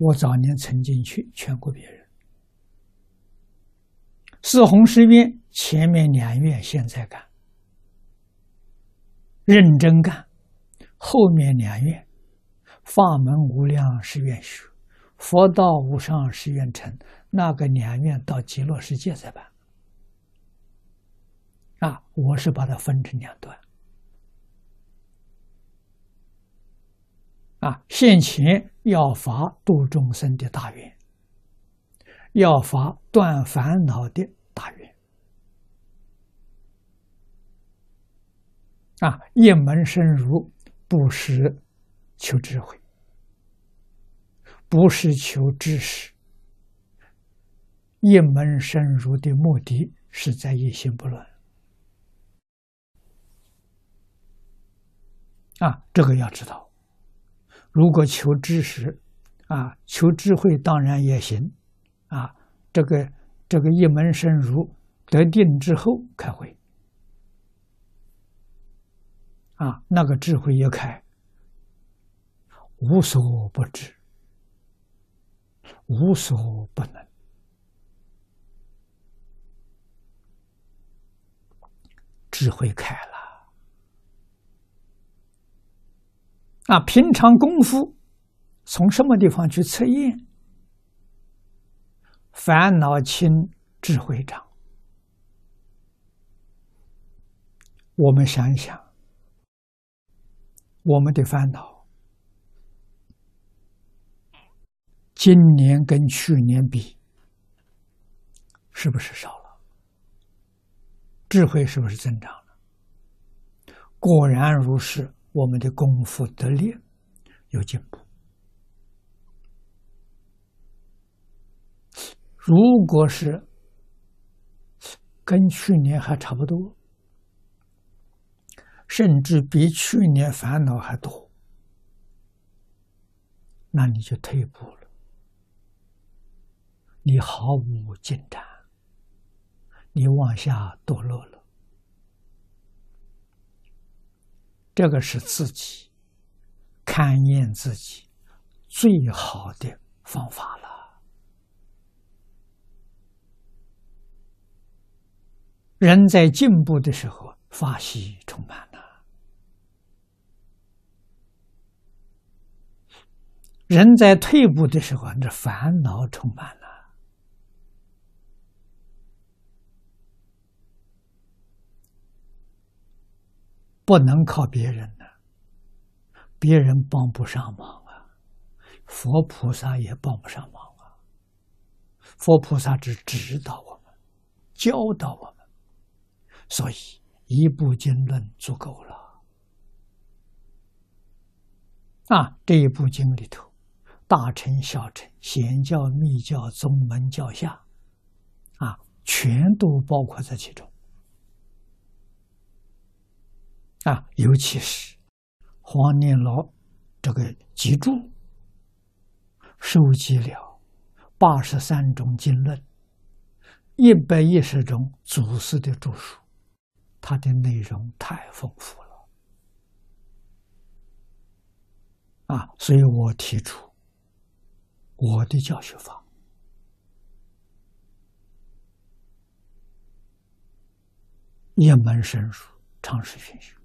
我早年曾经去劝过别人，四弘誓愿前面两愿现在干，认真干，后面两愿法门无量誓愿学，佛道无上誓愿成，那个两愿到极乐世界再办。啊，我是把它分成两段。啊，现前要发度众生的大愿，要发断烦恼的大愿。啊，一门深入，不是求智慧，不是求知识。一门深入的目的是在一心不乱。啊，这个要知道。如果求知识，啊，求智慧当然也行，啊，这个这个一门深入得定之后开会，啊，那个智慧一开，无所不知，无所不能，智慧开了。那平常功夫从什么地方去测验？烦恼轻，智慧长。我们想一想，我们的烦恼，今年跟去年比，是不是少了？智慧是不是增长了？果然如是。我们的功夫得力有进步。如果是跟去年还差不多，甚至比去年烦恼还多，那你就退步了，你毫无进展，你往下堕落了。这个是自己勘验自己最好的方法了。人在进步的时候，法喜充满了；人在退步的时候，那烦恼充满了。不能靠别人的，别人帮不上忙啊，佛菩萨也帮不上忙啊。佛菩萨只指导我们，教导我们，所以一部经论足够了。啊，这一部经里头，大乘、小乘、显教、密教、宗门、教下，啊，全都包括在其中。啊，尤其是黄念老这个集注，收集了八十三种经论，一百一十种祖师的著述，它的内容太丰富了。啊，所以我提出我的教学法，一门深入，常识熏修。